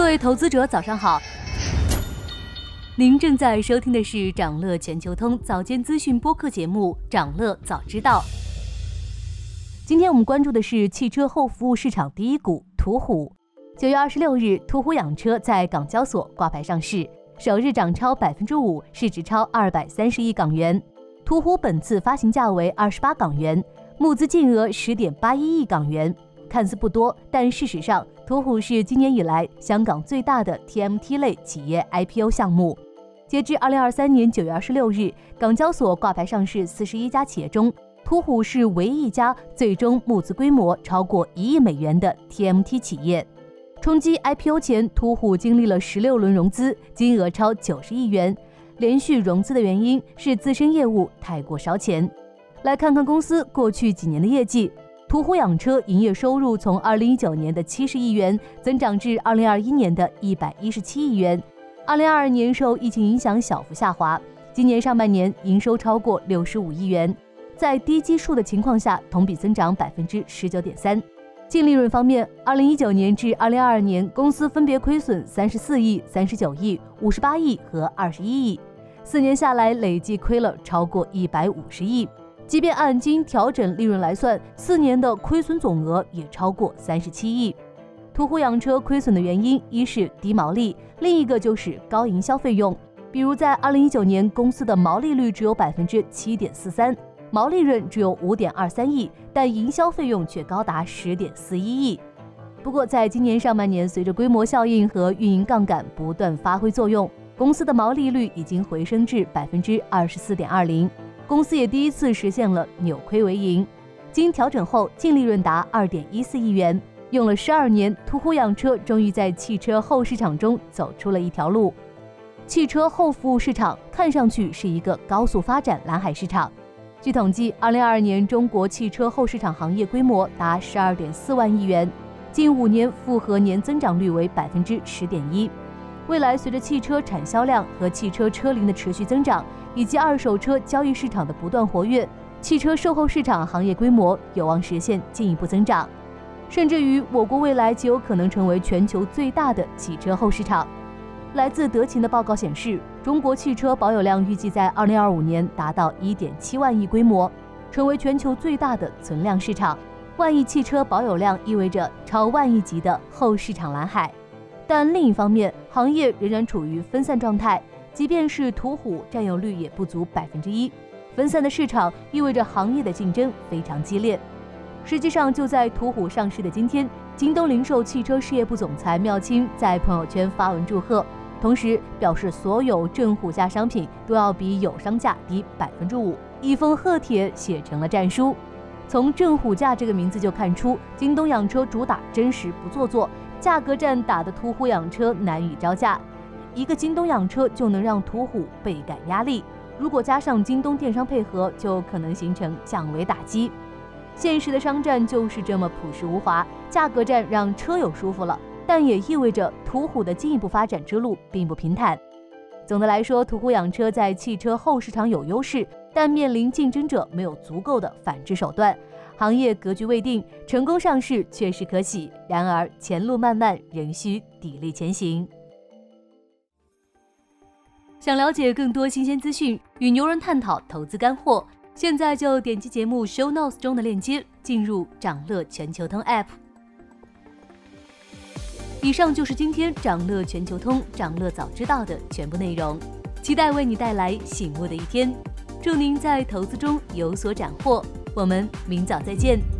各位投资者，早上好。您正在收听的是长乐全球通早间资讯播客节目《长乐早知道》。今天我们关注的是汽车后服务市场第一股途虎。九月二十六日，途虎养车在港交所挂牌上市，首日涨超百分之五，市值超二百三十亿港元。途虎本次发行价为二十八港元，募资金额十点八一亿港元。看似不多，但事实上，途虎是今年以来香港最大的 TMT 类企业 IPO 项目。截至二零二三年九月二十六日，港交所挂牌上市四十一家企业中，途虎是唯一一家最终募资规模超过一亿美元的 TMT 企业。冲击 IPO 前，途虎经历了十六轮融资，金额超九十亿元。连续融资的原因是自身业务太过烧钱。来看看公司过去几年的业绩。途虎养车营业收入从二零一九年的七十亿元增长至二零二一年的一百一十七亿元。二零二二年受疫情影响小幅下滑，今年上半年营收超过六十五亿元，在低基数的情况下，同比增长百分之十九点三。净利润方面，二零一九年至二零二二年，公司分别亏损三十四亿、三十九亿、五十八亿和二十一亿，四年下来累计亏了超过一百五十亿。即便按经调整利润来算，四年的亏损总额也超过三十七亿。途虎养车亏损的原因，一是低毛利，另一个就是高营销费用。比如在二零一九年，公司的毛利率只有百分之七点四三，毛利润只有五点二三亿，但营销费用却高达十点四一亿。不过在今年上半年，随着规模效应和运营杠杆不断发挥作用，公司的毛利率已经回升至百分之二十四点二零。公司也第一次实现了扭亏为盈，经调整后净利润达二点一四亿元。用了十二年，途虎养车终于在汽车后市场中走出了一条路。汽车后服务市场看上去是一个高速发展蓝海市场。据统计，二零二二年中国汽车后市场行业规模达十二点四万亿元，近五年复合年增长率为百分之十点一。未来随着汽车产销量和汽车车龄的持续增长，以及二手车交易市场的不断活跃，汽车售后市场行业规模有望实现进一步增长，甚至于我国未来极有可能成为全球最大的汽车后市场。来自德勤的报告显示，中国汽车保有量预计在二零二五年达到一点七万亿规模，成为全球最大的存量市场。万亿汽车保有量意味着超万亿级的后市场蓝海。但另一方面，行业仍然处于分散状态，即便是途虎占有率也不足百分之一。分散的市场意味着行业的竞争非常激烈。实际上，就在途虎上市的今天，京东零售汽车事业部总裁缪清在朋友圈发文祝贺，同时表示所有正虎价商品都要比友商价低百分之五，一封贺帖写成了战书。从正虎价这个名字就看出，京东养车主打真实不做作。价格战打得途虎养车难以招架，一个京东养车就能让途虎倍感压力。如果加上京东电商配合，就可能形成降维打击。现实的商战就是这么朴实无华，价格战让车友舒服了，但也意味着途虎的进一步发展之路并不平坦。总的来说，途虎养车在汽车后市场有优势，但面临竞争者没有足够的反制手段。行业格局未定，成功上市确实可喜，然而前路漫漫，仍需砥砺前行。想了解更多新鲜资讯，与牛人探讨投资干货，现在就点击节目 show notes 中的链接，进入掌乐全球通 app。以上就是今天掌乐全球通掌乐早知道的全部内容，期待为你带来醒目的一天，祝您在投资中有所斩获。我们明早再见。